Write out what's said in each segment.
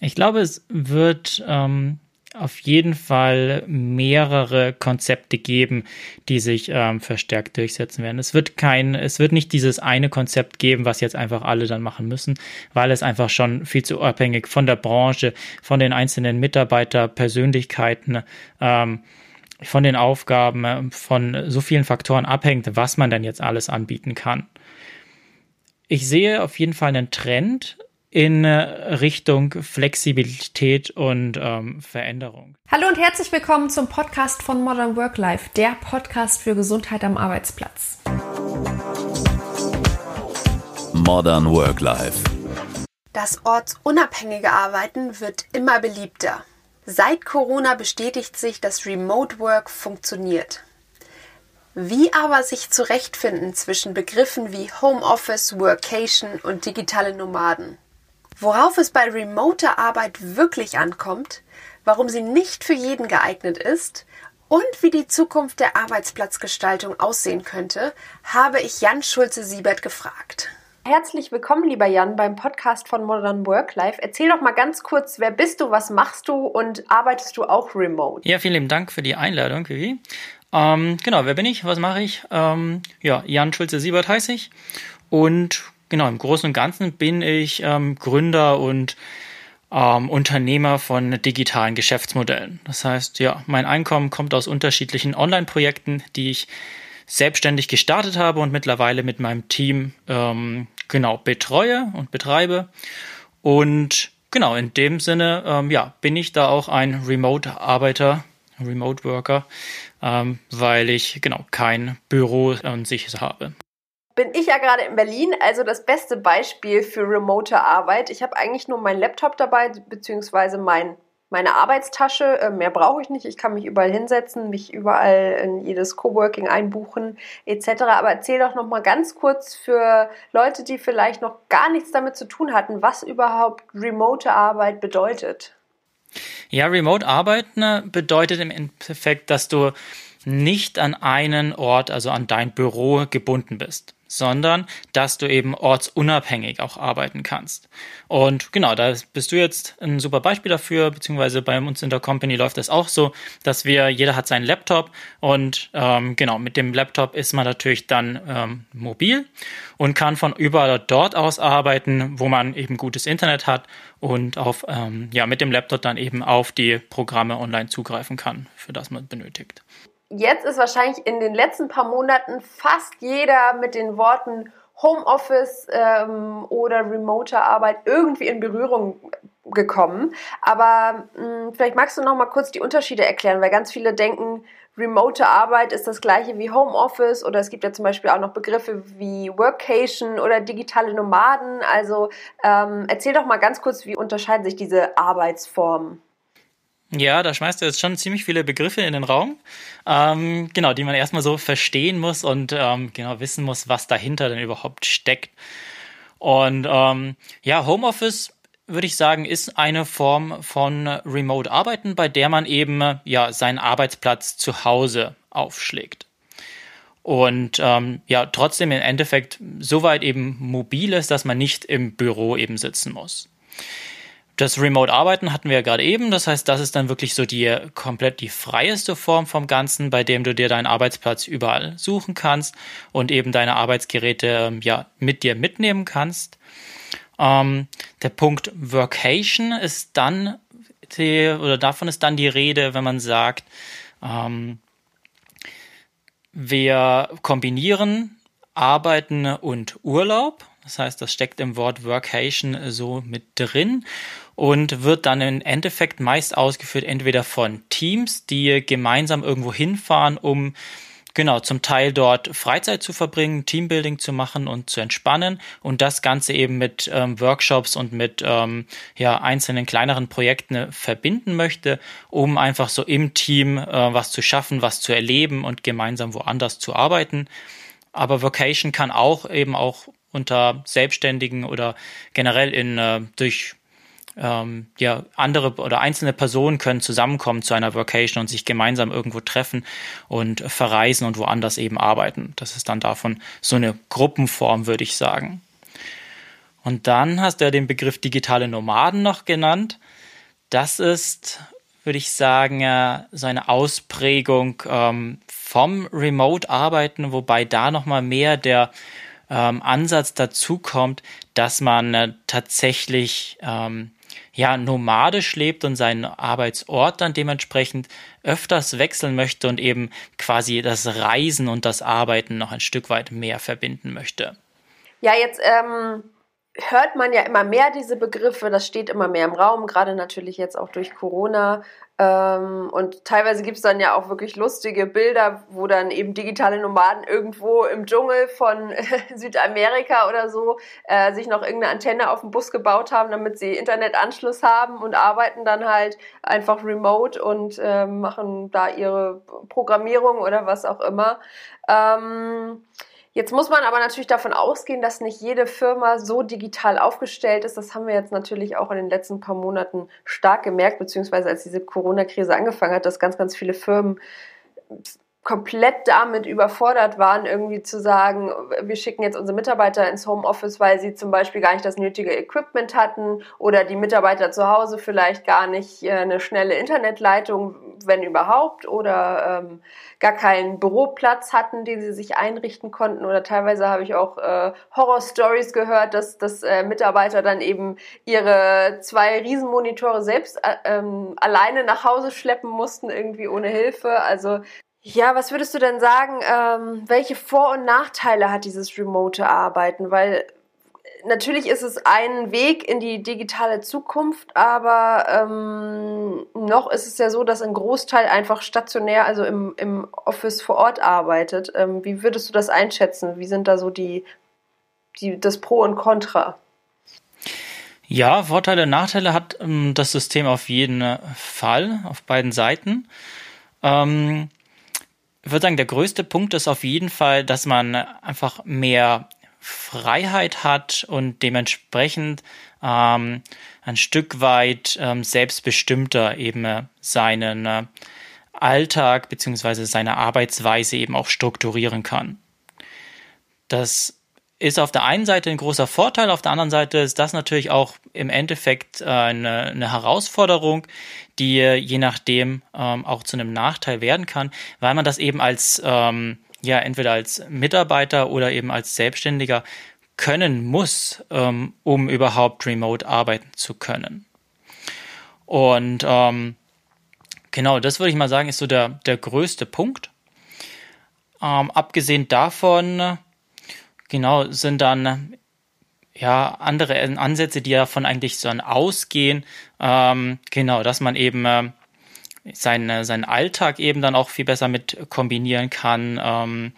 Ich glaube, es wird ähm, auf jeden Fall mehrere Konzepte geben, die sich ähm, verstärkt durchsetzen werden. Es wird kein, es wird nicht dieses eine Konzept geben, was jetzt einfach alle dann machen müssen, weil es einfach schon viel zu abhängig von der Branche, von den einzelnen Mitarbeiterpersönlichkeiten, ähm, von den Aufgaben, von so vielen Faktoren abhängt, was man denn jetzt alles anbieten kann. Ich sehe auf jeden Fall einen Trend, in Richtung Flexibilität und ähm, Veränderung. Hallo und herzlich willkommen zum Podcast von Modern Work Life, der Podcast für Gesundheit am Arbeitsplatz. Modern Work Life. Das ortsunabhängige Arbeiten wird immer beliebter. Seit Corona bestätigt sich, dass Remote Work funktioniert. Wie aber sich zurechtfinden zwischen Begriffen wie Homeoffice, Workation und digitale Nomaden? Worauf es bei remoter Arbeit wirklich ankommt, warum sie nicht für jeden geeignet ist und wie die Zukunft der Arbeitsplatzgestaltung aussehen könnte, habe ich Jan Schulze-Siebert gefragt. Herzlich willkommen, lieber Jan, beim Podcast von Modern Work Life. Erzähl doch mal ganz kurz, wer bist du, was machst du und arbeitest du auch remote? Ja, vielen Dank für die Einladung, Vivi. Ähm, genau, wer bin ich? Was mache ich? Ähm, ja, Jan Schulze-Siebert heiße ich und genau, im Großen und Ganzen bin ich ähm, Gründer und ähm, Unternehmer von digitalen Geschäftsmodellen. Das heißt, ja, mein Einkommen kommt aus unterschiedlichen Online-Projekten, die ich selbstständig gestartet habe und mittlerweile mit meinem Team ähm, genau betreue und betreibe. Und genau in dem Sinne, ähm, ja, bin ich da auch ein Remote-Arbeiter, Remote-Worker, ähm, weil ich genau kein Büro an sich habe bin ich ja gerade in Berlin, also das beste Beispiel für remote Arbeit. Ich habe eigentlich nur meinen Laptop dabei, beziehungsweise mein, meine Arbeitstasche. Äh, mehr brauche ich nicht. Ich kann mich überall hinsetzen, mich überall in jedes Coworking einbuchen, etc. Aber erzähl doch noch mal ganz kurz für Leute, die vielleicht noch gar nichts damit zu tun hatten, was überhaupt remote Arbeit bedeutet. Ja, Remote Arbeiten bedeutet im Endeffekt, dass du nicht an einen Ort, also an dein Büro gebunden bist sondern dass du eben ortsunabhängig auch arbeiten kannst. Und genau, da bist du jetzt ein super Beispiel dafür, beziehungsweise bei uns in der Company läuft das auch so, dass wir, jeder hat seinen Laptop und ähm, genau, mit dem Laptop ist man natürlich dann ähm, mobil und kann von überall dort aus arbeiten, wo man eben gutes Internet hat und auf, ähm, ja, mit dem Laptop dann eben auf die Programme online zugreifen kann, für das man benötigt jetzt ist wahrscheinlich in den letzten paar Monaten fast jeder mit den Worten Homeoffice ähm, oder remote Arbeit irgendwie in Berührung gekommen. Aber mh, hm, vielleicht magst du noch mal kurz die Unterschiede erklären, weil ganz viele denken, remote Arbeit ist das gleiche wie Homeoffice oder es gibt ja zum Beispiel auch noch Begriffe wie Workation oder digitale Nomaden. Also ähm, erzähl doch mal ganz kurz, wie unterscheiden sich diese Arbeitsformen? Ja, da schmeißt du jetzt schon ziemlich viele Begriffe in den Raum, ähm, genau, die man erstmal so verstehen muss und ähm, genau wissen muss, was dahinter denn überhaupt steckt. Und ähm, ja, Homeoffice würde ich sagen, ist eine Form von Remote Arbeiten, bei der man eben ja seinen Arbeitsplatz zu Hause aufschlägt. Und ähm, ja, trotzdem im Endeffekt so weit eben mobil ist, dass man nicht im Büro eben sitzen muss. Das Remote-Arbeiten hatten wir ja gerade eben. Das heißt, das ist dann wirklich so die komplett die freieste Form vom Ganzen, bei dem du dir deinen Arbeitsplatz überall suchen kannst und eben deine Arbeitsgeräte ähm, ja mit dir mitnehmen kannst. Ähm, der Punkt Workation ist dann die, oder davon ist dann die Rede, wenn man sagt, ähm, wir kombinieren Arbeiten und Urlaub. Das heißt, das steckt im Wort Workation so mit drin und wird dann im Endeffekt meist ausgeführt entweder von Teams, die gemeinsam irgendwo hinfahren, um genau zum Teil dort Freizeit zu verbringen, Teambuilding zu machen und zu entspannen und das Ganze eben mit ähm, Workshops und mit ähm, ja einzelnen kleineren Projekten äh, verbinden möchte, um einfach so im Team äh, was zu schaffen, was zu erleben und gemeinsam woanders zu arbeiten. Aber Vocation kann auch eben auch unter Selbstständigen oder generell in äh, durch ähm, ja, andere oder einzelne Personen können zusammenkommen zu einer Vocation und sich gemeinsam irgendwo treffen und verreisen und woanders eben arbeiten. Das ist dann davon so eine Gruppenform, würde ich sagen. Und dann hast du ja den Begriff digitale Nomaden noch genannt. Das ist, würde ich sagen, so eine Ausprägung ähm, vom Remote-Arbeiten, wobei da nochmal mehr der ähm, Ansatz dazu kommt, dass man äh, tatsächlich ähm, ja nomadisch lebt und seinen Arbeitsort dann dementsprechend öfters wechseln möchte und eben quasi das Reisen und das Arbeiten noch ein Stück weit mehr verbinden möchte. Ja, jetzt ähm, hört man ja immer mehr diese Begriffe, das steht immer mehr im Raum, gerade natürlich jetzt auch durch Corona. Ähm, und teilweise gibt es dann ja auch wirklich lustige Bilder, wo dann eben digitale Nomaden irgendwo im Dschungel von Südamerika oder so äh, sich noch irgendeine Antenne auf dem Bus gebaut haben, damit sie Internetanschluss haben und arbeiten dann halt einfach remote und äh, machen da ihre Programmierung oder was auch immer. Ähm, Jetzt muss man aber natürlich davon ausgehen, dass nicht jede Firma so digital aufgestellt ist. Das haben wir jetzt natürlich auch in den letzten paar Monaten stark gemerkt, beziehungsweise als diese Corona-Krise angefangen hat, dass ganz, ganz viele Firmen komplett damit überfordert waren, irgendwie zu sagen, wir schicken jetzt unsere Mitarbeiter ins Homeoffice, weil sie zum Beispiel gar nicht das nötige Equipment hatten oder die Mitarbeiter zu Hause vielleicht gar nicht äh, eine schnelle Internetleitung, wenn überhaupt, oder ähm, gar keinen Büroplatz hatten, den sie sich einrichten konnten. Oder teilweise habe ich auch äh, Horror-Stories gehört, dass, dass äh, Mitarbeiter dann eben ihre zwei Riesenmonitore selbst äh, ähm, alleine nach Hause schleppen mussten, irgendwie ohne Hilfe. Also ja, was würdest du denn sagen, ähm, welche Vor- und Nachteile hat dieses remote Arbeiten? Weil natürlich ist es ein Weg in die digitale Zukunft, aber ähm, noch ist es ja so, dass ein Großteil einfach stationär, also im, im Office vor Ort arbeitet. Ähm, wie würdest du das einschätzen? Wie sind da so die, die das Pro und Contra? Ja, Vorteile, Nachteile hat ähm, das System auf jeden Fall, auf beiden Seiten. Ähm, ich würde sagen, der größte Punkt ist auf jeden Fall, dass man einfach mehr Freiheit hat und dementsprechend ähm, ein Stück weit ähm, selbstbestimmter eben seinen äh, Alltag beziehungsweise seine Arbeitsweise eben auch strukturieren kann. Das ist auf der einen Seite ein großer Vorteil, auf der anderen Seite ist das natürlich auch im Endeffekt äh, eine, eine Herausforderung, die je nachdem ähm, auch zu einem Nachteil werden kann, weil man das eben als ähm, ja entweder als Mitarbeiter oder eben als Selbstständiger können muss, ähm, um überhaupt remote arbeiten zu können. Und ähm, genau, das würde ich mal sagen, ist so der, der größte Punkt. Ähm, abgesehen davon genau, sind dann ja andere Ansätze, die davon eigentlich so ausgehen, ähm, genau, dass man eben äh, seinen, seinen Alltag eben dann auch viel besser mit kombinieren kann. Ähm,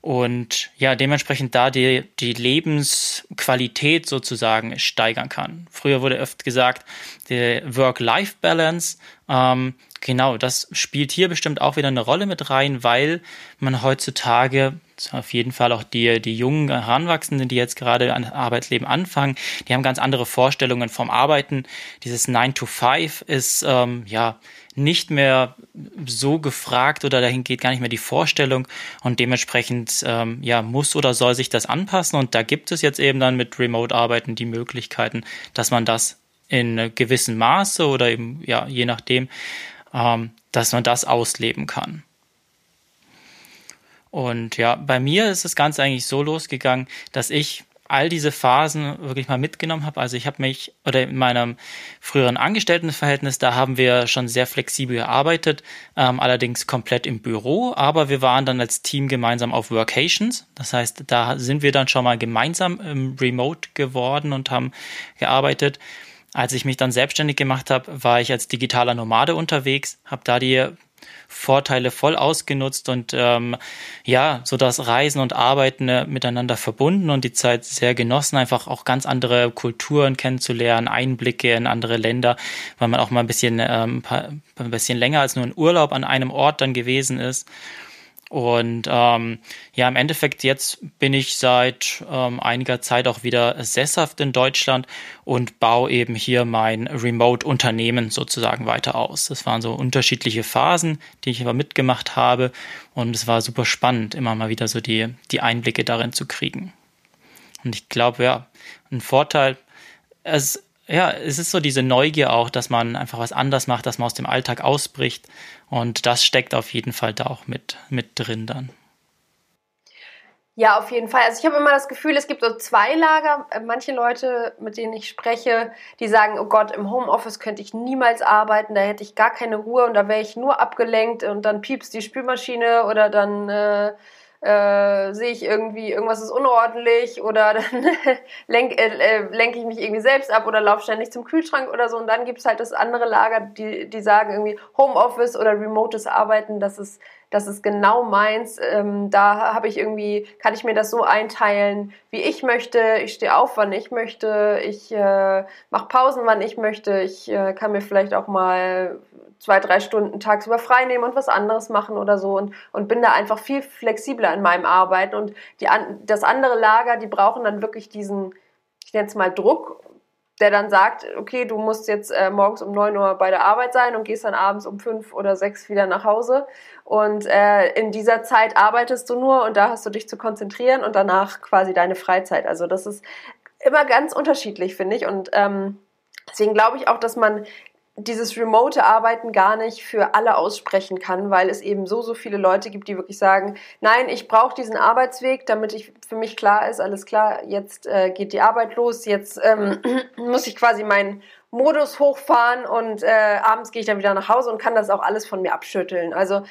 und ja, dementsprechend da die, die Lebensqualität sozusagen steigern kann. Früher wurde oft gesagt, die Work-Life-Balance, ähm, genau, das spielt hier bestimmt auch wieder eine Rolle mit rein, weil man heutzutage auf jeden Fall auch die, die jungen Heranwachsenden, die jetzt gerade an Arbeitsleben anfangen, die haben ganz andere Vorstellungen vom Arbeiten. Dieses 9 to 5 ist ähm, ja nicht mehr so gefragt oder dahin geht gar nicht mehr die Vorstellung und dementsprechend ähm, ja muss oder soll sich das anpassen und da gibt es jetzt eben dann mit Remote-Arbeiten die Möglichkeiten, dass man das in gewissem Maße oder eben ja je nachdem, ähm, dass man das ausleben kann. Und ja, bei mir ist das Ganze eigentlich so losgegangen, dass ich all diese Phasen wirklich mal mitgenommen habe. Also ich habe mich, oder in meinem früheren Angestelltenverhältnis, da haben wir schon sehr flexibel gearbeitet, ähm, allerdings komplett im Büro, aber wir waren dann als Team gemeinsam auf Workations. Das heißt, da sind wir dann schon mal gemeinsam im Remote geworden und haben gearbeitet. Als ich mich dann selbstständig gemacht habe, war ich als digitaler Nomade unterwegs, habe da die Vorteile voll ausgenutzt und ähm, ja, so das Reisen und Arbeiten äh, miteinander verbunden und die Zeit sehr genossen, einfach auch ganz andere Kulturen kennenzulernen, Einblicke in andere Länder, weil man auch mal ein bisschen, ähm, ein bisschen länger als nur ein Urlaub an einem Ort dann gewesen ist. Und ähm, ja, im Endeffekt jetzt bin ich seit ähm, einiger Zeit auch wieder sesshaft in Deutschland und baue eben hier mein Remote-Unternehmen sozusagen weiter aus. Das waren so unterschiedliche Phasen, die ich aber mitgemacht habe und es war super spannend, immer mal wieder so die, die Einblicke darin zu kriegen. Und ich glaube, ja, ein Vorteil, es, ja, es ist so diese Neugier auch, dass man einfach was anders macht, dass man aus dem Alltag ausbricht. Und das steckt auf jeden Fall da auch mit, mit drin dann. Ja, auf jeden Fall. Also ich habe immer das Gefühl, es gibt so zwei Lager. Äh, manche Leute, mit denen ich spreche, die sagen, oh Gott, im Homeoffice könnte ich niemals arbeiten, da hätte ich gar keine Ruhe und da wäre ich nur abgelenkt und dann piepst die Spülmaschine oder dann äh, äh, sehe ich irgendwie, irgendwas ist unordentlich oder dann lenke äh, äh, lenk ich mich irgendwie selbst ab oder laufe ständig zum Kühlschrank oder so. Und dann gibt's halt das andere Lager, die, die sagen irgendwie Homeoffice oder remotes Arbeiten, das ist, das ist genau meins. Ähm, da habe ich irgendwie, kann ich mir das so einteilen, wie ich möchte. Ich stehe auf, wann ich möchte. Ich äh, mache Pausen, wann ich möchte. Ich äh, kann mir vielleicht auch mal zwei, drei Stunden tagsüber frei nehmen und was anderes machen oder so und, und bin da einfach viel flexibler in meinem Arbeiten. Und die, das andere Lager, die brauchen dann wirklich diesen, ich nenne es mal Druck, der dann sagt, okay, du musst jetzt äh, morgens um neun Uhr bei der Arbeit sein und gehst dann abends um fünf oder sechs wieder nach Hause. Und äh, in dieser Zeit arbeitest du nur und da hast du dich zu konzentrieren und danach quasi deine Freizeit. Also das ist immer ganz unterschiedlich, finde ich. Und ähm, deswegen glaube ich auch, dass man dieses remote Arbeiten gar nicht für alle aussprechen kann, weil es eben so, so viele Leute gibt, die wirklich sagen, nein, ich brauche diesen Arbeitsweg, damit ich für mich klar ist, alles klar, jetzt äh, geht die Arbeit los, jetzt ähm, muss ich quasi meinen Modus hochfahren und äh, abends gehe ich dann wieder nach Hause und kann das auch alles von mir abschütteln. Also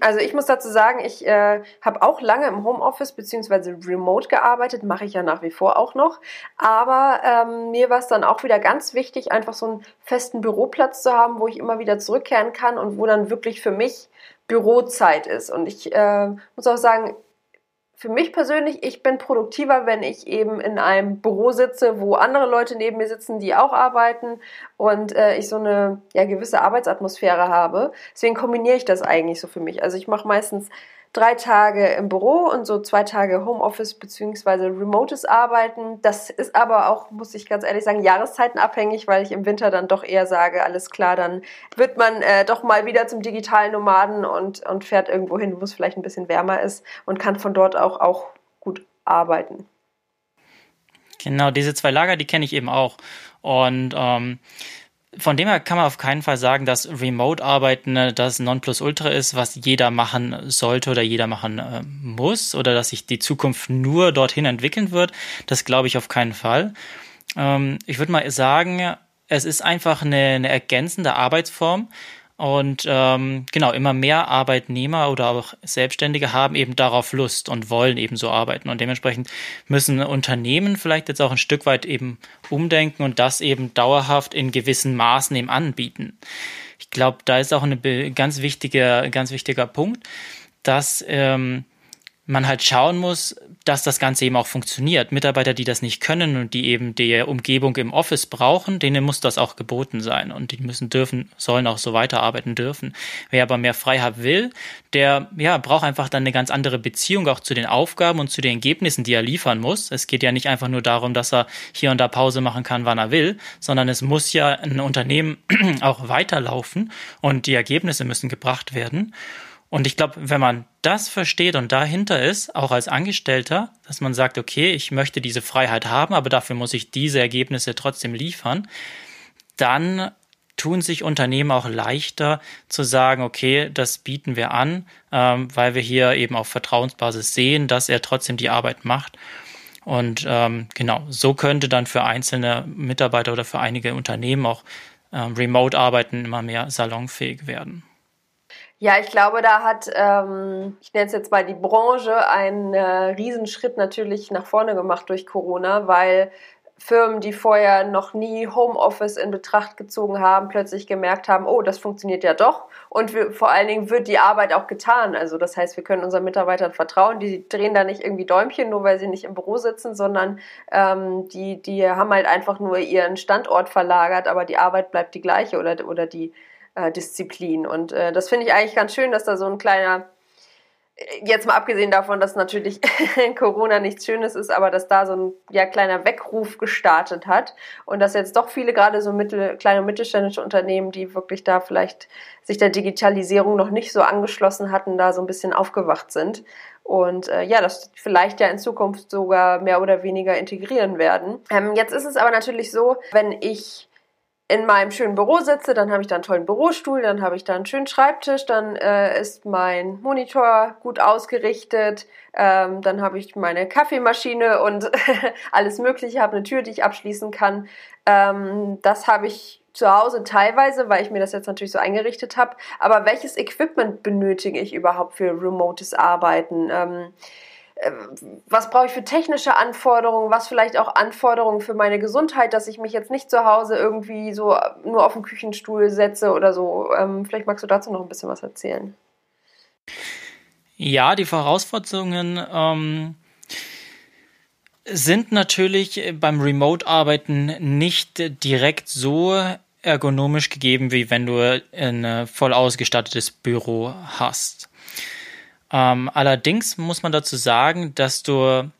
also ich muss dazu sagen, ich äh, habe auch lange im Homeoffice beziehungsweise remote gearbeitet, mache ich ja nach wie vor auch noch. Aber ähm, mir war es dann auch wieder ganz wichtig, einfach so einen festen Büroplatz zu haben, wo ich immer wieder zurückkehren kann und wo dann wirklich für mich Bürozeit ist. Und ich äh, muss auch sagen, für mich persönlich, ich bin produktiver, wenn ich eben in einem Büro sitze, wo andere Leute neben mir sitzen, die auch arbeiten und äh, ich so eine ja, gewisse Arbeitsatmosphäre habe. Deswegen kombiniere ich das eigentlich so für mich. Also ich mache meistens drei Tage im Büro und so zwei Tage Homeoffice beziehungsweise remotes Arbeiten. Das ist aber auch, muss ich ganz ehrlich sagen, jahreszeitenabhängig, weil ich im Winter dann doch eher sage, alles klar, dann wird man äh, doch mal wieder zum digitalen Nomaden und, und fährt irgendwo hin, wo es vielleicht ein bisschen wärmer ist und kann von dort auch, auch gut arbeiten. Genau, diese zwei Lager, die kenne ich eben auch. Und ähm, von dem her kann man auf keinen Fall sagen, dass Remote-Arbeiten ne, das Nonplusultra ist, was jeder machen sollte oder jeder machen äh, muss oder dass sich die Zukunft nur dorthin entwickeln wird. Das glaube ich auf keinen Fall. Ähm, ich würde mal sagen, es ist einfach eine, eine ergänzende Arbeitsform, und ähm, genau, immer mehr Arbeitnehmer oder auch Selbstständige haben eben darauf Lust und wollen eben so arbeiten. Und dementsprechend müssen Unternehmen vielleicht jetzt auch ein Stück weit eben umdenken und das eben dauerhaft in gewissen Maßen eben anbieten. Ich glaube, da ist auch ein ganz wichtiger, ganz wichtiger Punkt, dass ähm, man halt schauen muss, dass das Ganze eben auch funktioniert. Mitarbeiter, die das nicht können und die eben die Umgebung im Office brauchen, denen muss das auch geboten sein und die müssen dürfen, sollen auch so weiterarbeiten dürfen. Wer aber mehr Freiheit will, der ja braucht einfach dann eine ganz andere Beziehung auch zu den Aufgaben und zu den Ergebnissen, die er liefern muss. Es geht ja nicht einfach nur darum, dass er hier und da Pause machen kann, wann er will, sondern es muss ja ein Unternehmen auch weiterlaufen und die Ergebnisse müssen gebracht werden. Und ich glaube, wenn man das versteht und dahinter ist, auch als Angestellter, dass man sagt, okay, ich möchte diese Freiheit haben, aber dafür muss ich diese Ergebnisse trotzdem liefern, dann tun sich Unternehmen auch leichter zu sagen, okay, das bieten wir an, ähm, weil wir hier eben auf Vertrauensbasis sehen, dass er trotzdem die Arbeit macht. Und ähm, genau, so könnte dann für einzelne Mitarbeiter oder für einige Unternehmen auch ähm, Remote-Arbeiten immer mehr salonfähig werden. Ja, ich glaube, da hat, ähm, ich nenne es jetzt mal die Branche, einen äh, Riesenschritt natürlich nach vorne gemacht durch Corona, weil Firmen, die vorher noch nie Homeoffice in Betracht gezogen haben, plötzlich gemerkt haben, oh, das funktioniert ja doch. Und wir, vor allen Dingen wird die Arbeit auch getan. Also das heißt, wir können unseren Mitarbeitern vertrauen. Die drehen da nicht irgendwie Däumchen, nur weil sie nicht im Büro sitzen, sondern ähm, die, die haben halt einfach nur ihren Standort verlagert, aber die Arbeit bleibt die gleiche oder, oder die äh, Disziplin. Und äh, das finde ich eigentlich ganz schön, dass da so ein kleiner, jetzt mal abgesehen davon, dass natürlich Corona nichts Schönes ist, aber dass da so ein ja, kleiner Weckruf gestartet hat und dass jetzt doch viele gerade so mittel, kleine und mittelständische Unternehmen, die wirklich da vielleicht sich der Digitalisierung noch nicht so angeschlossen hatten, da so ein bisschen aufgewacht sind. und äh, ja, das vielleicht ja in Zukunft sogar mehr oder weniger integrieren werden. Ähm, jetzt ist es aber natürlich so, wenn ich in meinem schönen Büro sitze, dann habe ich da einen tollen Bürostuhl, dann habe ich da einen schönen Schreibtisch, dann äh, ist mein Monitor gut ausgerichtet, ähm, dann habe ich meine Kaffeemaschine und alles Mögliche, habe eine Tür, die ich abschließen kann. Ähm, das habe ich zu Hause teilweise, weil ich mir das jetzt natürlich so eingerichtet habe. Aber welches Equipment benötige ich überhaupt für remotes Arbeiten? Ähm, äh, was brauche ich für technische Anforderungen, was vielleicht auch Anforderungen für meine Gesundheit, dass ich mich jetzt nicht zu Hause irgendwie so nur auf den Küchenstuhl setze oder so. Ähm, vielleicht magst du dazu noch ein bisschen was erzählen. Ja, die Voraussetzungen ähm, sind natürlich beim Remote-Arbeiten nicht direkt so ergonomisch gegeben, wie wenn du ein voll ausgestattetes Büro hast. Ähm, allerdings muss man dazu sagen, dass du,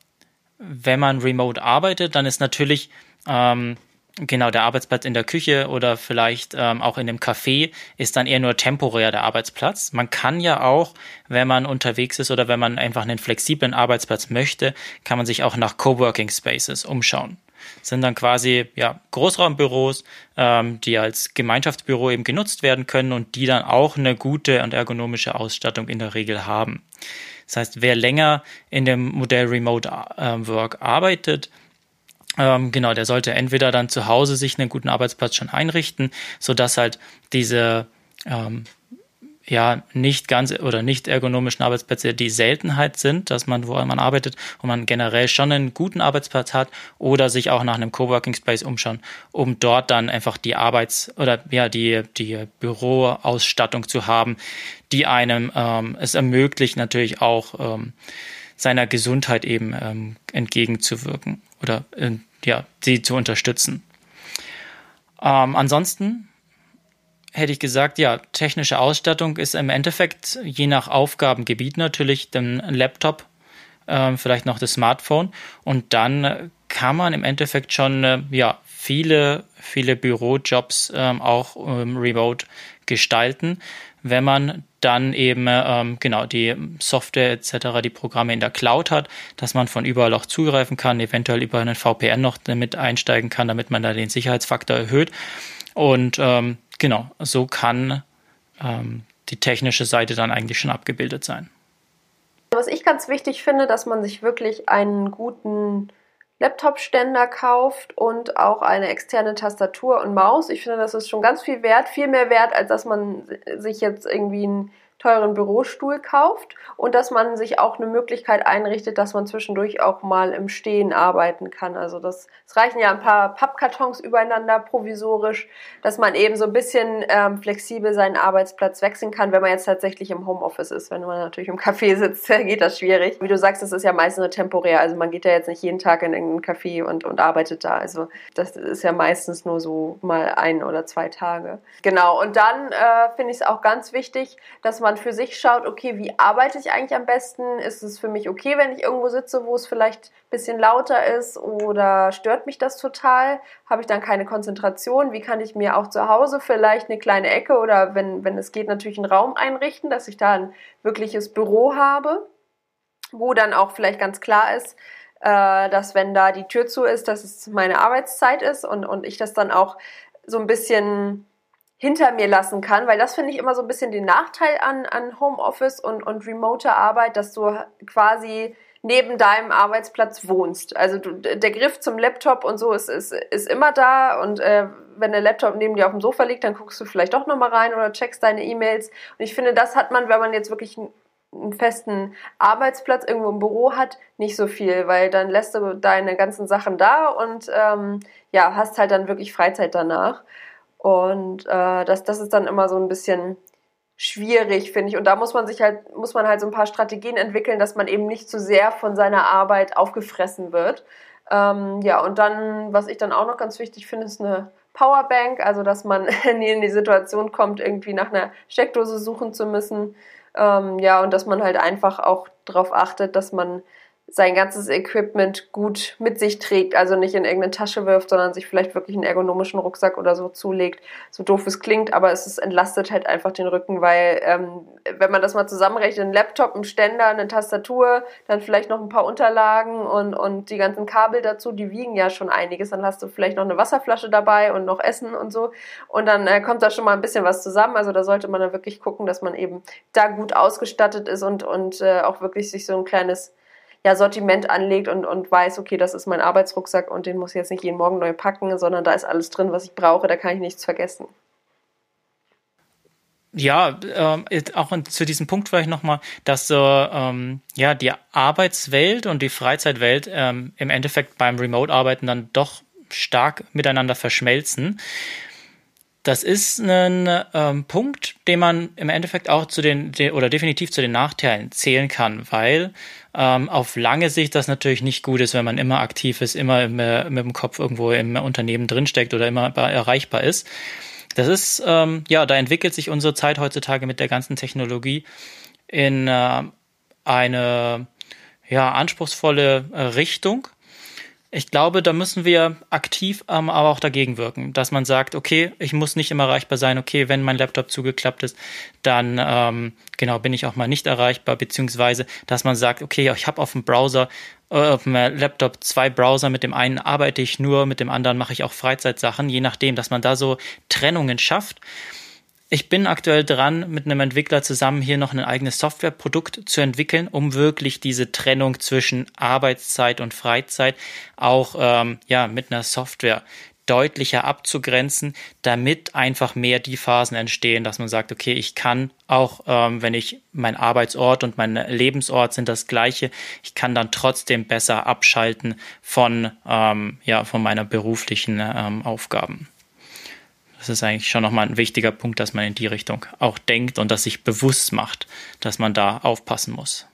wenn man remote arbeitet, dann ist natürlich ähm, genau der Arbeitsplatz in der Küche oder vielleicht ähm, auch in einem Café ist dann eher nur temporär der Arbeitsplatz. Man kann ja auch, wenn man unterwegs ist oder wenn man einfach einen flexiblen Arbeitsplatz möchte, kann man sich auch nach Coworking Spaces umschauen sind dann quasi ja, Großraumbüros, ähm, die als Gemeinschaftsbüro eben genutzt werden können und die dann auch eine gute und ergonomische Ausstattung in der Regel haben. Das heißt, wer länger in dem Modell Remote äh, Work arbeitet, ähm, genau, der sollte entweder dann zu Hause sich einen guten Arbeitsplatz schon einrichten, sodass halt diese ähm, ja nicht ganz oder nicht ergonomischen Arbeitsplätze die Seltenheit sind, dass man, wo man arbeitet und man generell schon einen guten Arbeitsplatz hat oder sich auch nach einem Coworking Space umschauen, um dort dann einfach die Arbeits- oder ja die, die Büroausstattung zu haben, die einem ähm, es ermöglicht, natürlich auch ähm, seiner Gesundheit eben ähm, entgegenzuwirken oder äh, ja, sie zu unterstützen. Ähm, ansonsten hätte ich gesagt, ja, technische Ausstattung ist im Endeffekt je nach Aufgabengebiet natürlich den Laptop, äh, vielleicht noch das Smartphone und dann kann man im Endeffekt schon äh, ja viele viele Bürojobs ähm, auch ähm, remote gestalten, wenn man dann eben ähm, genau die Software etc., die Programme in der Cloud hat, dass man von überall auch zugreifen kann, eventuell über einen VPN noch damit einsteigen kann, damit man da den Sicherheitsfaktor erhöht. Und ähm, genau, so kann ähm, die technische Seite dann eigentlich schon abgebildet sein. Was ich ganz wichtig finde, dass man sich wirklich einen guten Laptop-Ständer kauft und auch eine externe Tastatur und Maus. Ich finde, das ist schon ganz viel wert, viel mehr wert, als dass man sich jetzt irgendwie ein teuren Bürostuhl kauft und dass man sich auch eine Möglichkeit einrichtet, dass man zwischendurch auch mal im Stehen arbeiten kann. Also das, es reichen ja ein paar Pappkartons übereinander provisorisch, dass man eben so ein bisschen ähm, flexibel seinen Arbeitsplatz wechseln kann, wenn man jetzt tatsächlich im Homeoffice ist. Wenn man natürlich im Café sitzt, geht das schwierig. Wie du sagst, das ist ja meistens nur temporär. Also man geht ja jetzt nicht jeden Tag in irgendein Café und, und arbeitet da. Also das ist ja meistens nur so mal ein oder zwei Tage. Genau. Und dann äh, finde ich es auch ganz wichtig, dass man man für sich schaut, okay, wie arbeite ich eigentlich am besten? Ist es für mich okay, wenn ich irgendwo sitze, wo es vielleicht ein bisschen lauter ist oder stört mich das total? Habe ich dann keine Konzentration? Wie kann ich mir auch zu Hause vielleicht eine kleine Ecke oder wenn, wenn es geht, natürlich einen Raum einrichten, dass ich da ein wirkliches Büro habe, wo dann auch vielleicht ganz klar ist, äh, dass wenn da die Tür zu ist, dass es meine Arbeitszeit ist und, und ich das dann auch so ein bisschen hinter mir lassen kann, weil das finde ich immer so ein bisschen den Nachteil an, an Homeoffice und, und remote Arbeit, dass du quasi neben deinem Arbeitsplatz wohnst. Also du, der Griff zum Laptop und so ist, ist, ist immer da und äh, wenn der Laptop neben dir auf dem Sofa liegt, dann guckst du vielleicht doch nochmal rein oder checkst deine E-Mails. Und ich finde, das hat man, wenn man jetzt wirklich einen, einen festen Arbeitsplatz irgendwo im Büro hat, nicht so viel, weil dann lässt du deine ganzen Sachen da und ähm, ja, hast halt dann wirklich Freizeit danach. Und äh, das, das ist dann immer so ein bisschen schwierig, finde ich. Und da muss man sich halt, muss man halt so ein paar Strategien entwickeln, dass man eben nicht zu sehr von seiner Arbeit aufgefressen wird. Ähm, ja, und dann, was ich dann auch noch ganz wichtig finde, ist eine Powerbank, also dass man nie in die Situation kommt, irgendwie nach einer Steckdose suchen zu müssen. Ähm, ja, und dass man halt einfach auch darauf achtet, dass man sein ganzes Equipment gut mit sich trägt, also nicht in irgendeine Tasche wirft, sondern sich vielleicht wirklich einen ergonomischen Rucksack oder so zulegt. So doof es klingt, aber es ist, entlastet halt einfach den Rücken, weil ähm, wenn man das mal zusammenrechnet, ein Laptop, ein Ständer, eine Tastatur, dann vielleicht noch ein paar Unterlagen und, und die ganzen Kabel dazu, die wiegen ja schon einiges. Dann hast du vielleicht noch eine Wasserflasche dabei und noch Essen und so. Und dann äh, kommt da schon mal ein bisschen was zusammen. Also da sollte man dann wirklich gucken, dass man eben da gut ausgestattet ist und, und äh, auch wirklich sich so ein kleines ja, Sortiment anlegt und, und weiß, okay, das ist mein Arbeitsrucksack und den muss ich jetzt nicht jeden Morgen neu packen, sondern da ist alles drin, was ich brauche, da kann ich nichts vergessen. Ja, ähm, auch zu diesem Punkt vielleicht nochmal, dass so, ähm, ja, die Arbeitswelt und die Freizeitwelt ähm, im Endeffekt beim Remote-Arbeiten dann doch stark miteinander verschmelzen. Das ist ein ähm, Punkt, den man im Endeffekt auch zu den, de, oder definitiv zu den Nachteilen zählen kann, weil ähm, auf lange Sicht das natürlich nicht gut ist, wenn man immer aktiv ist, immer im, äh, mit dem Kopf irgendwo im Unternehmen drinsteckt oder immer erreichbar ist. Das ist, ähm, ja, da entwickelt sich unsere Zeit heutzutage mit der ganzen Technologie in äh, eine ja, anspruchsvolle äh, Richtung ich glaube, da müssen wir aktiv ähm, aber auch dagegen wirken, dass man sagt, okay, ich muss nicht immer erreichbar sein, okay, wenn mein Laptop zugeklappt ist, dann ähm, genau bin ich auch mal nicht erreichbar, beziehungsweise dass man sagt, okay, ich habe auf dem Browser, äh, auf dem Laptop zwei Browser, mit dem einen arbeite ich nur, mit dem anderen mache ich auch Freizeitsachen, je nachdem, dass man da so Trennungen schafft ich bin aktuell dran, mit einem Entwickler zusammen hier noch ein eigenes Softwareprodukt zu entwickeln, um wirklich diese Trennung zwischen Arbeitszeit und Freizeit auch ähm, ja mit einer Software deutlicher abzugrenzen, damit einfach mehr die Phasen entstehen, dass man sagt, okay, ich kann auch, ähm, wenn ich mein Arbeitsort und mein Lebensort sind das gleiche, ich kann dann trotzdem besser abschalten von ähm, ja von meiner beruflichen ähm, Aufgaben. Das ist eigentlich schon nochmal ein wichtiger Punkt, dass man in die Richtung auch denkt und das sich bewusst macht, dass man da aufpassen muss.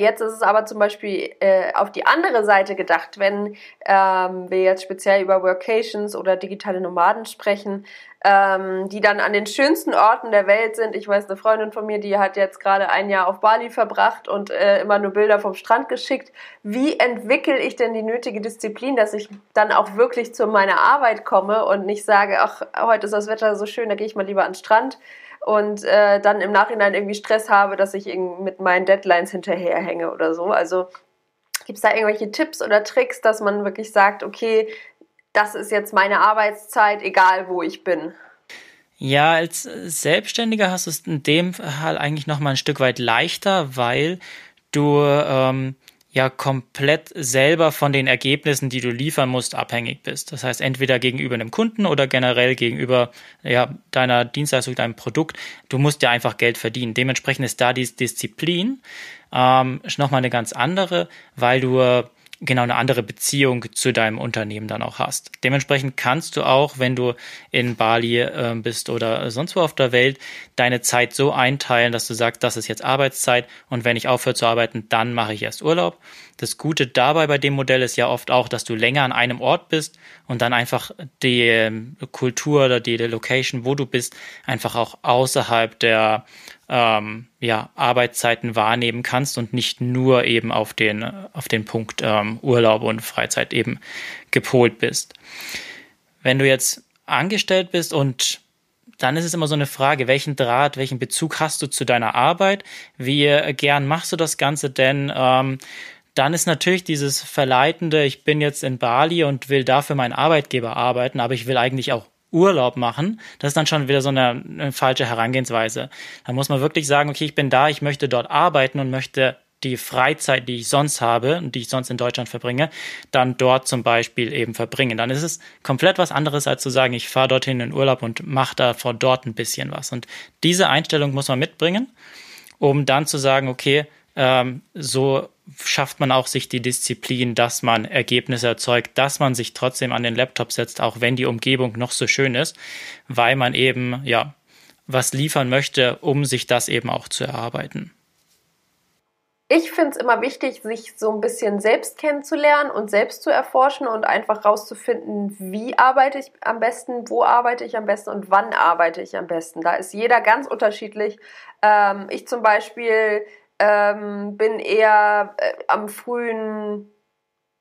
Jetzt ist es aber zum Beispiel äh, auf die andere Seite gedacht, wenn ähm, wir jetzt speziell über Workations oder digitale Nomaden sprechen, ähm, die dann an den schönsten Orten der Welt sind. Ich weiß, eine Freundin von mir, die hat jetzt gerade ein Jahr auf Bali verbracht und äh, immer nur Bilder vom Strand geschickt. Wie entwickle ich denn die nötige Disziplin, dass ich dann auch wirklich zu meiner Arbeit komme und nicht sage, ach, heute ist das Wetter so schön, da gehe ich mal lieber an den Strand und äh, dann im Nachhinein irgendwie Stress habe, dass ich mit meinen Deadlines hinterherhänge oder so. Also gibt es da irgendwelche Tipps oder Tricks, dass man wirklich sagt, okay, das ist jetzt meine Arbeitszeit, egal wo ich bin? Ja, als Selbstständiger hast du es in dem Fall eigentlich noch mal ein Stück weit leichter, weil du ähm, ja komplett selber von den Ergebnissen, die du liefern musst, abhängig bist. Das heißt, entweder gegenüber einem Kunden oder generell gegenüber ja, deiner Dienstleistung, deinem Produkt. Du musst ja einfach Geld verdienen. Dementsprechend ist da die Disziplin ähm, nochmal eine ganz andere, weil du genau eine andere Beziehung zu deinem Unternehmen dann auch hast. Dementsprechend kannst du auch, wenn du in Bali äh, bist oder sonst wo auf der Welt, deine Zeit so einteilen, dass du sagst, das ist jetzt Arbeitszeit und wenn ich aufhöre zu arbeiten, dann mache ich erst Urlaub. Das Gute dabei bei dem Modell ist ja oft auch, dass du länger an einem Ort bist und dann einfach die ähm, Kultur oder die Location, wo du bist, einfach auch außerhalb der ähm, ja, Arbeitszeiten wahrnehmen kannst und nicht nur eben auf den, auf den Punkt ähm, Urlaub und Freizeit eben gepolt bist. Wenn du jetzt angestellt bist und dann ist es immer so eine Frage, welchen Draht, welchen Bezug hast du zu deiner Arbeit? Wie gern machst du das Ganze denn? Ähm, dann ist natürlich dieses Verleitende, ich bin jetzt in Bali und will dafür meinen Arbeitgeber arbeiten, aber ich will eigentlich auch Urlaub machen, das ist dann schon wieder so eine, eine, falsche Herangehensweise. Da muss man wirklich sagen, okay, ich bin da, ich möchte dort arbeiten und möchte die Freizeit, die ich sonst habe und die ich sonst in Deutschland verbringe, dann dort zum Beispiel eben verbringen. Dann ist es komplett was anderes, als zu sagen, ich fahre dorthin in Urlaub und mache da vor dort ein bisschen was. Und diese Einstellung muss man mitbringen, um dann zu sagen, okay, ähm, so schafft man auch sich die Disziplin, dass man Ergebnisse erzeugt, dass man sich trotzdem an den Laptop setzt, auch wenn die Umgebung noch so schön ist, weil man eben, ja, was liefern möchte, um sich das eben auch zu erarbeiten. Ich finde es immer wichtig, sich so ein bisschen selbst kennenzulernen und selbst zu erforschen und einfach rauszufinden, wie arbeite ich am besten, wo arbeite ich am besten und wann arbeite ich am besten. Da ist jeder ganz unterschiedlich. Ähm, ich zum Beispiel ähm, bin eher äh, am frühen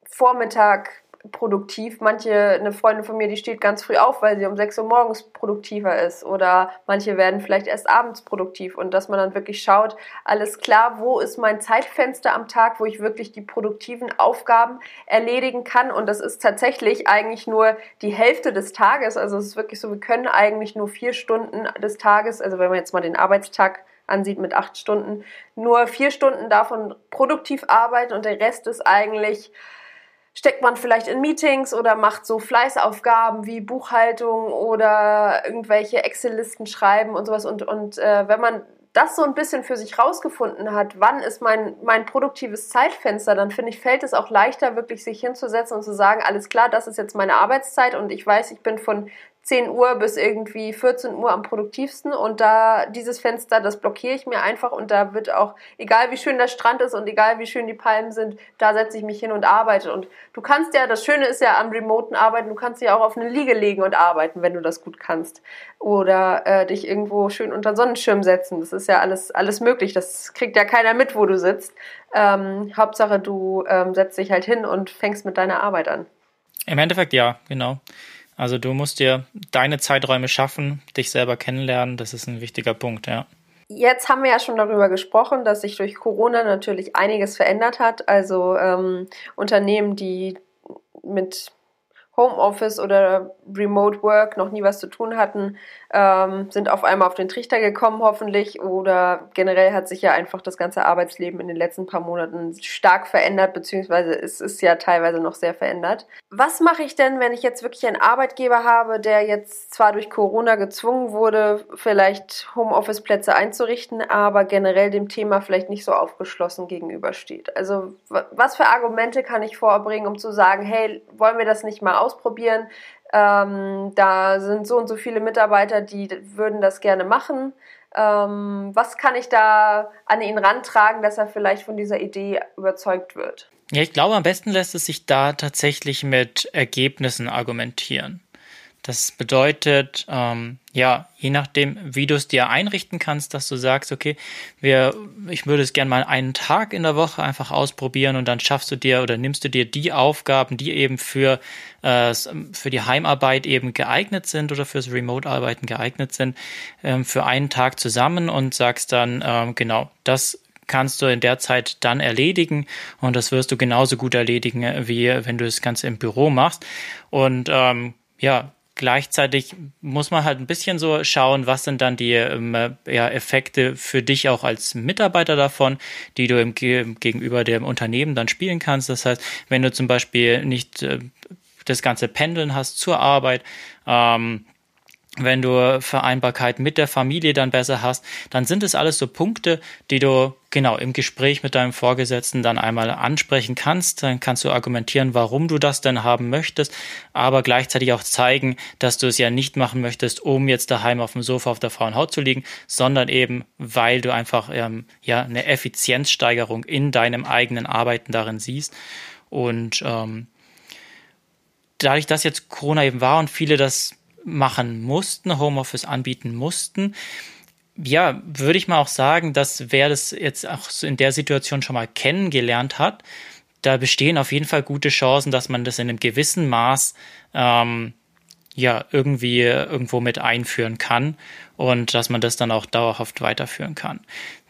Vormittag produktiv. Manche, eine Freundin von mir, die steht ganz früh auf, weil sie um 6 Uhr morgens produktiver ist. Oder manche werden vielleicht erst abends produktiv. Und dass man dann wirklich schaut, alles klar, wo ist mein Zeitfenster am Tag, wo ich wirklich die produktiven Aufgaben erledigen kann. Und das ist tatsächlich eigentlich nur die Hälfte des Tages. Also es ist wirklich so, wir können eigentlich nur vier Stunden des Tages, also wenn man jetzt mal den Arbeitstag ansieht mit acht Stunden, nur vier Stunden davon produktiv arbeiten und der Rest ist eigentlich steckt man vielleicht in Meetings oder macht so Fleißaufgaben wie Buchhaltung oder irgendwelche Excel-Listen schreiben und sowas. Und, und äh, wenn man das so ein bisschen für sich rausgefunden hat, wann ist mein, mein produktives Zeitfenster, dann finde ich, fällt es auch leichter, wirklich sich hinzusetzen und zu sagen, alles klar, das ist jetzt meine Arbeitszeit und ich weiß, ich bin von 10 Uhr bis irgendwie 14 Uhr am produktivsten und da dieses Fenster, das blockiere ich mir einfach und da wird auch, egal wie schön der Strand ist und egal wie schön die Palmen sind, da setze ich mich hin und arbeite und du kannst ja, das Schöne ist ja am remoten Arbeiten, du kannst ja auch auf eine Liege legen und arbeiten, wenn du das gut kannst oder äh, dich irgendwo schön unter Sonnenschirm setzen, das ist ja alles, alles möglich, das kriegt ja keiner mit, wo du sitzt. Ähm, Hauptsache du ähm, setzt dich halt hin und fängst mit deiner Arbeit an. Im Endeffekt ja, genau. Also du musst dir deine Zeiträume schaffen, dich selber kennenlernen, das ist ein wichtiger Punkt, ja. Jetzt haben wir ja schon darüber gesprochen, dass sich durch Corona natürlich einiges verändert hat. Also ähm, Unternehmen, die mit Homeoffice oder Remote Work noch nie was zu tun hatten, ähm, sind auf einmal auf den Trichter gekommen, hoffentlich. Oder generell hat sich ja einfach das ganze Arbeitsleben in den letzten paar Monaten stark verändert, beziehungsweise es ist ja teilweise noch sehr verändert. Was mache ich denn, wenn ich jetzt wirklich einen Arbeitgeber habe, der jetzt zwar durch Corona gezwungen wurde, vielleicht Homeoffice-Plätze einzurichten, aber generell dem Thema vielleicht nicht so aufgeschlossen gegenübersteht? Also was für Argumente kann ich vorbringen, um zu sagen, hey, wollen wir das nicht mal ausprobieren? Ähm, da sind so und so viele Mitarbeiter, die würden das gerne machen. Ähm, was kann ich da an ihn rantragen, dass er vielleicht von dieser Idee überzeugt wird? Ja, ich glaube, am besten lässt es sich da tatsächlich mit Ergebnissen argumentieren. Das bedeutet, ähm, ja, je nachdem, wie du es dir einrichten kannst, dass du sagst, okay, wir, ich würde es gerne mal einen Tag in der Woche einfach ausprobieren und dann schaffst du dir oder nimmst du dir die Aufgaben, die eben für, äh, für die Heimarbeit eben geeignet sind oder fürs Remote-Arbeiten geeignet sind, ähm, für einen Tag zusammen und sagst dann, ähm, genau, das kannst du in der Zeit dann erledigen und das wirst du genauso gut erledigen, wie wenn du das Ganze im Büro machst. Und ähm, ja, Gleichzeitig muss man halt ein bisschen so schauen, was sind dann die ähm, ja, Effekte für dich auch als Mitarbeiter davon, die du im, gegenüber dem Unternehmen dann spielen kannst. Das heißt, wenn du zum Beispiel nicht äh, das ganze Pendeln hast zur Arbeit, ähm, wenn du Vereinbarkeit mit der Familie dann besser hast, dann sind es alles so Punkte, die du genau im Gespräch mit deinem Vorgesetzten dann einmal ansprechen kannst. Dann kannst du argumentieren, warum du das denn haben möchtest, aber gleichzeitig auch zeigen, dass du es ja nicht machen möchtest, um jetzt daheim auf dem Sofa auf der Frauenhaut zu liegen, sondern eben, weil du einfach ähm, ja eine Effizienzsteigerung in deinem eigenen Arbeiten darin siehst und ähm, dadurch, dass jetzt Corona eben war und viele das machen mussten, Homeoffice anbieten mussten. Ja, würde ich mal auch sagen, dass wer das jetzt auch in der Situation schon mal kennengelernt hat, da bestehen auf jeden Fall gute Chancen, dass man das in einem gewissen Maß ähm, ja irgendwie irgendwo mit einführen kann und dass man das dann auch dauerhaft weiterführen kann.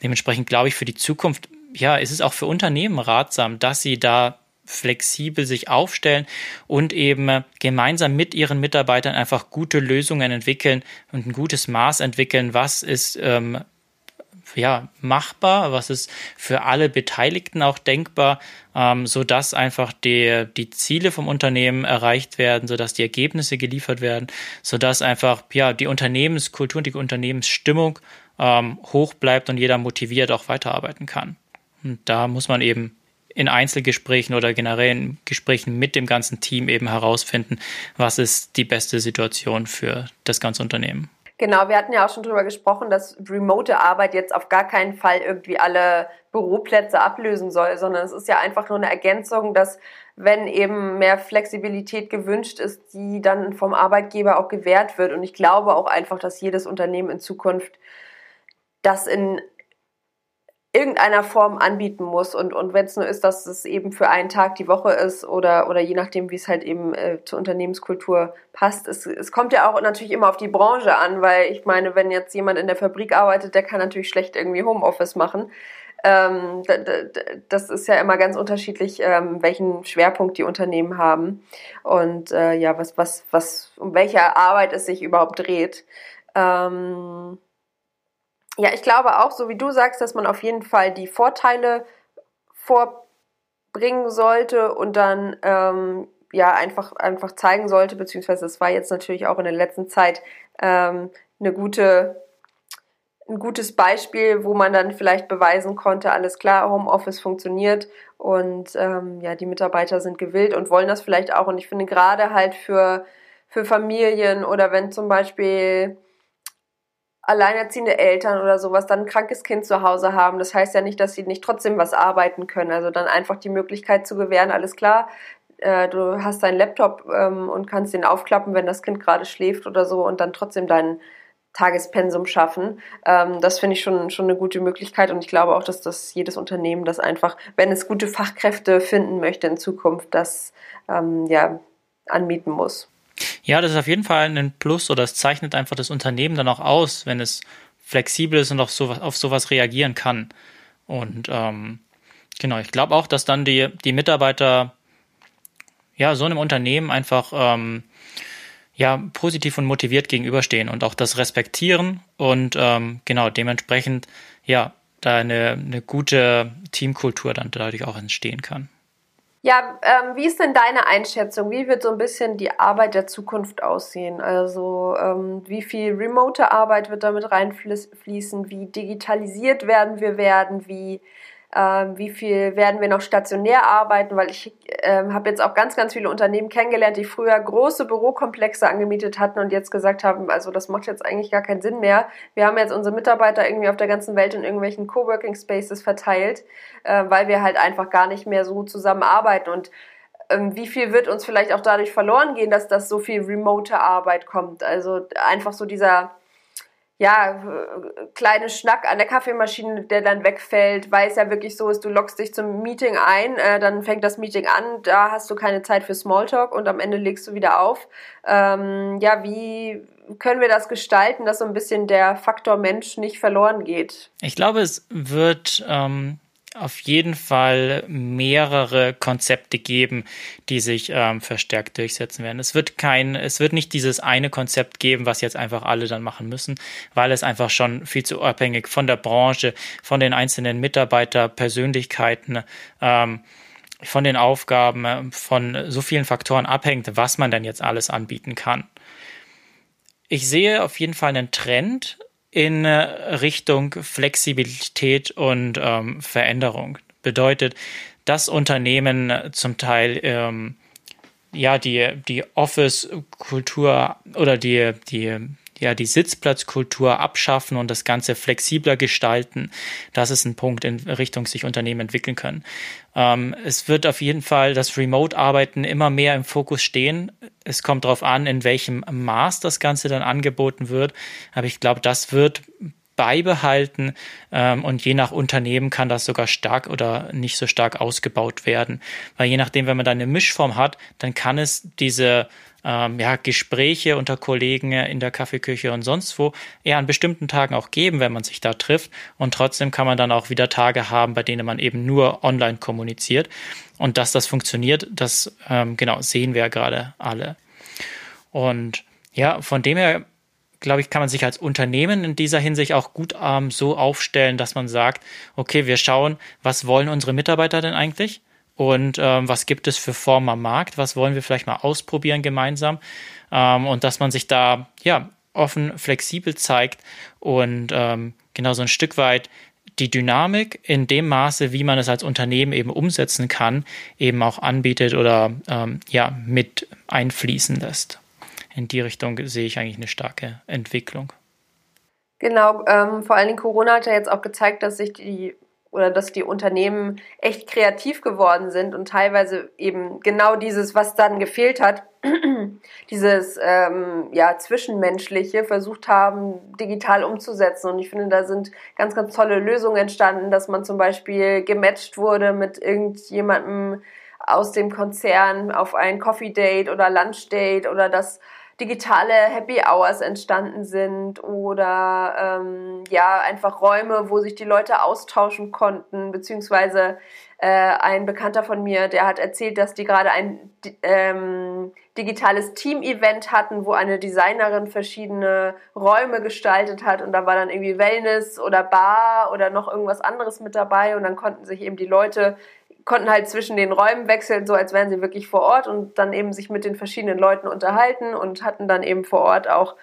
Dementsprechend glaube ich für die Zukunft, ja, ist es auch für Unternehmen ratsam, dass sie da flexibel sich aufstellen und eben gemeinsam mit ihren Mitarbeitern einfach gute Lösungen entwickeln und ein gutes Maß entwickeln, was ist ähm, ja machbar, was ist für alle Beteiligten auch denkbar, ähm, so dass einfach die die Ziele vom Unternehmen erreicht werden, so dass die Ergebnisse geliefert werden, so dass einfach ja die Unternehmenskultur und die Unternehmensstimmung ähm, hoch bleibt und jeder motiviert auch weiterarbeiten kann. Und da muss man eben in Einzelgesprächen oder generell in Gesprächen mit dem ganzen Team eben herausfinden, was ist die beste Situation für das ganze Unternehmen. Genau, wir hatten ja auch schon darüber gesprochen, dass remote Arbeit jetzt auf gar keinen Fall irgendwie alle Büroplätze ablösen soll, sondern es ist ja einfach nur eine Ergänzung, dass wenn eben mehr Flexibilität gewünscht ist, die dann vom Arbeitgeber auch gewährt wird. Und ich glaube auch einfach, dass jedes Unternehmen in Zukunft das in irgendeiner Form anbieten muss. Und, und wenn es nur ist, dass es eben für einen Tag die Woche ist oder, oder je nachdem, wie es halt eben äh, zur Unternehmenskultur passt. Es, es kommt ja auch natürlich immer auf die Branche an, weil ich meine, wenn jetzt jemand in der Fabrik arbeitet, der kann natürlich schlecht irgendwie Homeoffice machen. Ähm, das ist ja immer ganz unterschiedlich, ähm, welchen Schwerpunkt die Unternehmen haben und äh, ja, was, was, was, um welche Arbeit es sich überhaupt dreht. Ähm, ja, ich glaube auch, so wie du sagst, dass man auf jeden Fall die Vorteile vorbringen sollte und dann ähm, ja einfach, einfach zeigen sollte, beziehungsweise es war jetzt natürlich auch in der letzten Zeit ähm, eine gute, ein gutes Beispiel, wo man dann vielleicht beweisen konnte, alles klar, Homeoffice funktioniert und ähm, ja, die Mitarbeiter sind gewillt und wollen das vielleicht auch. Und ich finde gerade halt für, für Familien oder wenn zum Beispiel alleinerziehende Eltern oder sowas dann ein krankes Kind zu Hause haben. Das heißt ja nicht, dass sie nicht trotzdem was arbeiten können. Also dann einfach die Möglichkeit zu gewähren, alles klar, äh, du hast deinen Laptop ähm, und kannst den aufklappen, wenn das Kind gerade schläft oder so und dann trotzdem dein Tagespensum schaffen. Ähm, das finde ich schon, schon eine gute Möglichkeit und ich glaube auch, dass das jedes Unternehmen das einfach, wenn es gute Fachkräfte finden möchte in Zukunft, das ähm, ja anbieten muss. Ja, das ist auf jeden Fall ein Plus oder es zeichnet einfach das Unternehmen dann auch aus, wenn es flexibel ist und auf sowas, auf sowas reagieren kann. Und ähm, genau, ich glaube auch, dass dann die, die Mitarbeiter ja so einem Unternehmen einfach ähm, ja positiv und motiviert gegenüberstehen und auch das respektieren und ähm, genau dementsprechend ja da eine, eine gute Teamkultur dann dadurch auch entstehen kann. Ja, ähm, wie ist denn deine Einschätzung? Wie wird so ein bisschen die Arbeit der Zukunft aussehen? Also ähm, wie viel remote Arbeit wird damit reinfließen? Wie digitalisiert werden wir werden? Wie ähm, wie viel werden wir noch stationär arbeiten, weil ich ähm, habe jetzt auch ganz, ganz viele Unternehmen kennengelernt, die früher große Bürokomplexe angemietet hatten und jetzt gesagt haben, also das macht jetzt eigentlich gar keinen Sinn mehr. Wir haben jetzt unsere Mitarbeiter irgendwie auf der ganzen Welt in irgendwelchen Coworking Spaces verteilt, äh, weil wir halt einfach gar nicht mehr so zusammenarbeiten und ähm, wie viel wird uns vielleicht auch dadurch verloren gehen, dass das so viel remote Arbeit kommt? Also einfach so dieser ja, kleine Schnack an der Kaffeemaschine, der dann wegfällt, weil es ja wirklich so ist, du lockst dich zum Meeting ein, äh, dann fängt das Meeting an, da hast du keine Zeit für Smalltalk und am Ende legst du wieder auf. Ähm, ja, wie können wir das gestalten, dass so ein bisschen der Faktor Mensch nicht verloren geht? Ich glaube, es wird ähm, auf jeden Fall mehrere Konzepte geben, die sich ähm, verstärkt durchsetzen werden. Es wird kein, es wird nicht dieses eine Konzept geben, was jetzt einfach alle dann machen müssen, weil es einfach schon viel zu abhängig von der Branche, von den einzelnen Mitarbeiterpersönlichkeiten, ähm, von den Aufgaben, von so vielen Faktoren abhängt, was man denn jetzt alles anbieten kann. Ich sehe auf jeden Fall einen Trend in äh, Richtung Flexibilität und ähm, Veränderung. Bedeutet, dass Unternehmen zum Teil ähm, ja die, die Office-Kultur oder die, die ja, die Sitzplatzkultur abschaffen und das Ganze flexibler gestalten. Das ist ein Punkt in Richtung sich Unternehmen entwickeln können. Ähm, es wird auf jeden Fall das Remote-Arbeiten immer mehr im Fokus stehen. Es kommt darauf an, in welchem Maß das Ganze dann angeboten wird. Aber ich glaube, das wird beibehalten ähm, und je nach Unternehmen kann das sogar stark oder nicht so stark ausgebaut werden. Weil je nachdem, wenn man da eine Mischform hat, dann kann es diese ähm, ja, Gespräche unter Kollegen in der Kaffeeküche und sonst wo eher an bestimmten Tagen auch geben, wenn man sich da trifft. Und trotzdem kann man dann auch wieder Tage haben, bei denen man eben nur online kommuniziert. Und dass das funktioniert, das ähm, genau sehen wir ja gerade alle. Und ja, von dem her glaube ich, kann man sich als Unternehmen in dieser Hinsicht auch gut ähm, so aufstellen, dass man sagt, okay, wir schauen, was wollen unsere Mitarbeiter denn eigentlich? Und ähm, was gibt es für Formen am Markt, was wollen wir vielleicht mal ausprobieren gemeinsam ähm, und dass man sich da ja offen, flexibel zeigt und ähm, genau so ein Stück weit die Dynamik in dem Maße, wie man es als Unternehmen eben umsetzen kann, eben auch anbietet oder ähm, ja mit einfließen lässt. In die Richtung sehe ich eigentlich eine starke Entwicklung. Genau, ähm, vor allen Dingen Corona hat ja jetzt auch gezeigt, dass sich die oder dass die Unternehmen echt kreativ geworden sind und teilweise eben genau dieses, was dann gefehlt hat, dieses ähm, ja, Zwischenmenschliche versucht haben, digital umzusetzen. Und ich finde, da sind ganz, ganz tolle Lösungen entstanden, dass man zum Beispiel gematcht wurde mit irgendjemandem aus dem Konzern auf ein Coffee Date oder Lunch Date oder dass digitale Happy Hours entstanden sind oder ähm, ja einfach Räume, wo sich die Leute austauschen konnten, beziehungsweise äh, ein Bekannter von mir, der hat erzählt, dass die gerade ein ähm, digitales Team-Event hatten, wo eine Designerin verschiedene Räume gestaltet hat und da war dann irgendwie Wellness oder Bar oder noch irgendwas anderes mit dabei und dann konnten sich eben die Leute konnten halt zwischen den Räumen wechseln, so als wären sie wirklich vor Ort und dann eben sich mit den verschiedenen Leuten unterhalten und hatten dann eben vor Ort auch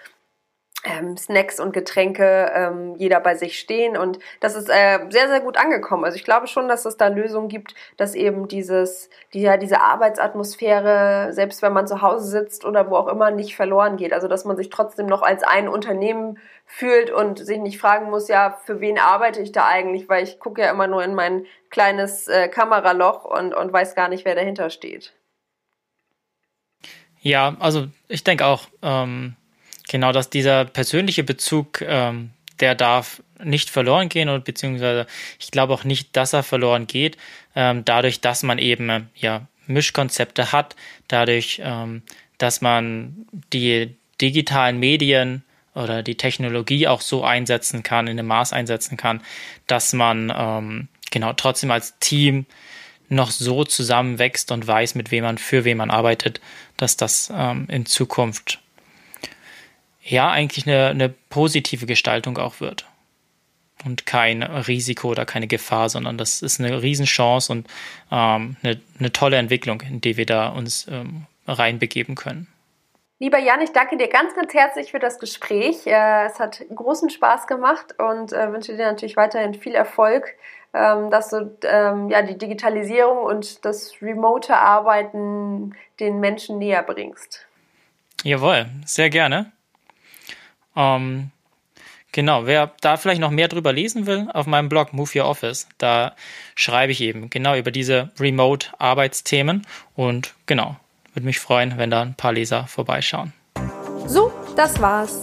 ähm, Snacks und Getränke, ähm, jeder bei sich stehen. Und das ist äh, sehr, sehr gut angekommen. Also ich glaube schon, dass es da Lösungen gibt, dass eben dieses, die, ja, diese Arbeitsatmosphäre, selbst wenn man zu Hause sitzt oder wo auch immer, nicht verloren geht. Also dass man sich trotzdem noch als ein Unternehmen fühlt und sich nicht fragen muss, ja, für wen arbeite ich da eigentlich, weil ich gucke ja immer nur in mein kleines äh, Kameraloch und, und weiß gar nicht, wer dahinter steht. Ja, also ich denke auch, ähm, genau, dass dieser persönliche Bezug, ähm, der darf nicht verloren gehen und beziehungsweise ich glaube auch nicht, dass er verloren geht, ähm, dadurch, dass man eben äh, ja Mischkonzepte hat, dadurch, ähm, dass man die digitalen Medien oder die Technologie auch so einsetzen kann, in dem Maß einsetzen kann, dass man ähm, genau trotzdem als Team noch so zusammenwächst und weiß, mit wem man, für wen man arbeitet, dass das ähm, in Zukunft ja eigentlich eine, eine positive Gestaltung auch wird. Und kein Risiko oder keine Gefahr, sondern das ist eine Riesenchance und ähm, eine, eine tolle Entwicklung, in die wir da uns ähm, reinbegeben können. Lieber Jan, ich danke dir ganz, ganz herzlich für das Gespräch. Äh, es hat großen Spaß gemacht und äh, wünsche dir natürlich weiterhin viel Erfolg, ähm, dass du ähm, ja, die Digitalisierung und das remote Arbeiten den Menschen näher bringst. Jawohl, sehr gerne. Ähm, genau, wer da vielleicht noch mehr drüber lesen will, auf meinem Blog Move Your Office, da schreibe ich eben genau über diese Remote-Arbeitsthemen und genau, würde mich freuen, wenn da ein paar Leser vorbeischauen. So, das war's.